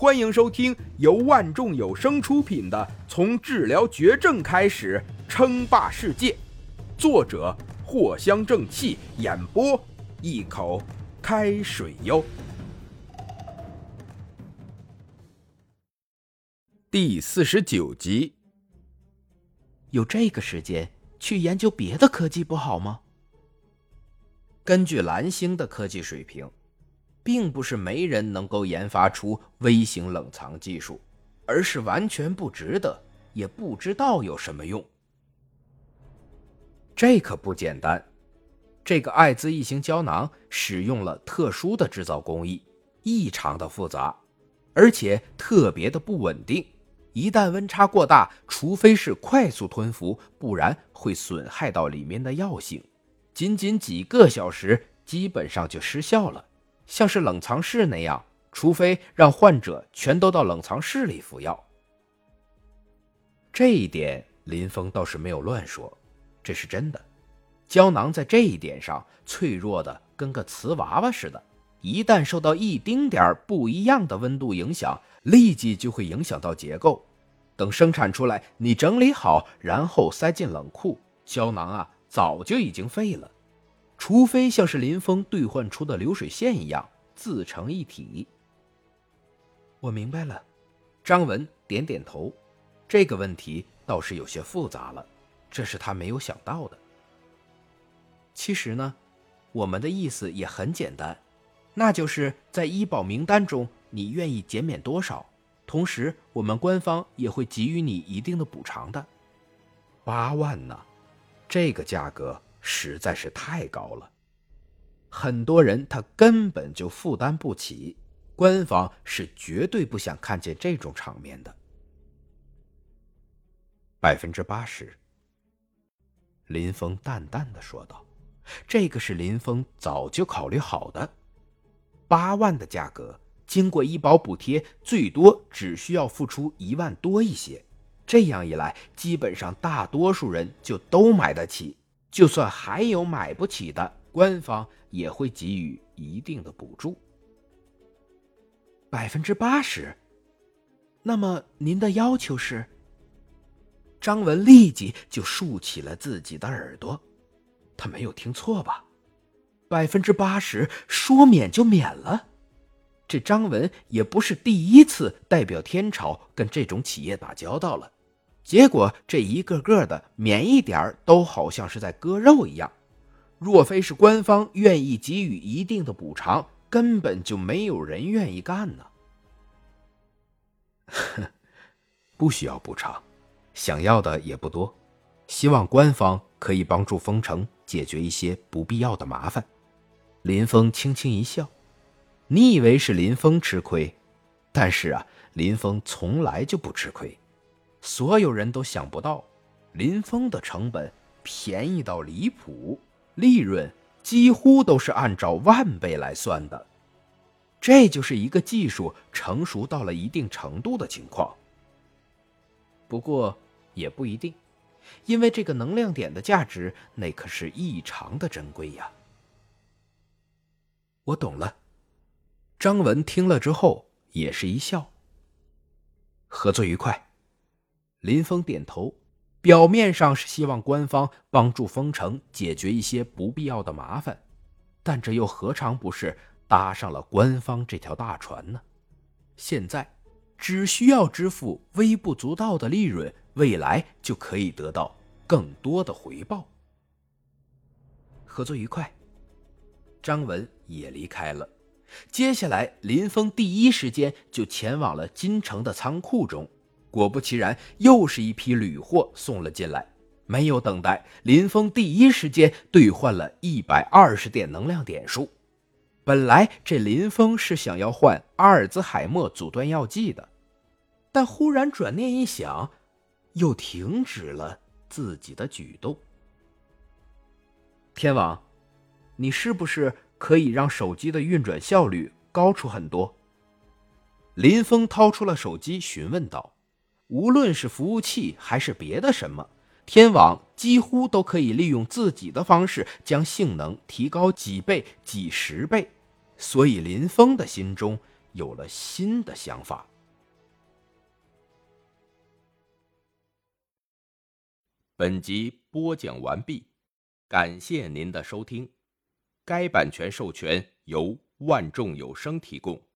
欢迎收听由万众有声出品的《从治疗绝症开始称霸世界》，作者藿香正气，演播一口开水哟。第四十九集，有这个时间去研究别的科技不好吗？根据蓝星的科技水平。并不是没人能够研发出微型冷藏技术，而是完全不值得，也不知道有什么用。这可不简单，这个艾滋异型胶囊使用了特殊的制造工艺，异常的复杂，而且特别的不稳定。一旦温差过大，除非是快速吞服，不然会损害到里面的药性。仅仅几个小时，基本上就失效了。像是冷藏室那样，除非让患者全都到冷藏室里服药。这一点林峰倒是没有乱说，这是真的。胶囊在这一点上脆弱的跟个瓷娃娃似的，一旦受到一丁点不一样的温度影响，立即就会影响到结构。等生产出来，你整理好，然后塞进冷库，胶囊啊早就已经废了。除非像是林峰兑换出的流水线一样自成一体。我明白了，张文点点头。这个问题倒是有些复杂了，这是他没有想到的。其实呢，我们的意思也很简单，那就是在医保名单中，你愿意减免多少，同时我们官方也会给予你一定的补偿的。八万呢，这个价格。实在是太高了，很多人他根本就负担不起，官方是绝对不想看见这种场面的。百分之八十，林峰淡淡的说道：“这个是林峰早就考虑好的，八万的价格，经过医保补贴，最多只需要付出一万多一些，这样一来，基本上大多数人就都买得起。”就算还有买不起的，官方也会给予一定的补助，百分之八十。那么您的要求是？张文立即就竖起了自己的耳朵，他没有听错吧？百分之八十说免就免了？这张文也不是第一次代表天朝跟这种企业打交道了。结果这一个个的免一点都好像是在割肉一样。若非是官方愿意给予一定的补偿，根本就没有人愿意干呢。不需要补偿，想要的也不多，希望官方可以帮助封城解决一些不必要的麻烦。林峰轻轻一笑：“你以为是林峰吃亏？但是啊，林峰从来就不吃亏。”所有人都想不到，林峰的成本便宜到离谱，利润几乎都是按照万倍来算的。这就是一个技术成熟到了一定程度的情况。不过也不一定，因为这个能量点的价值那可是异常的珍贵呀。我懂了，张文听了之后也是一笑。合作愉快。林峰点头，表面上是希望官方帮助封城解决一些不必要的麻烦，但这又何尝不是搭上了官方这条大船呢？现在只需要支付微不足道的利润，未来就可以得到更多的回报。合作愉快，张文也离开了。接下来，林峰第一时间就前往了金城的仓库中。果不其然，又是一批铝货送了进来。没有等待，林峰第一时间兑换了一百二十点能量点数。本来这林峰是想要换阿尔兹海默阻断药剂的，但忽然转念一想，又停止了自己的举动。天王，你是不是可以让手机的运转效率高出很多？林峰掏出了手机，询问道。无论是服务器还是别的什么天网几乎都可以利用自己的方式将性能提高几倍几十倍所以林峰的心中有了新的想法。本集播讲完毕感谢您的收听。该版权授权由万众有声提供。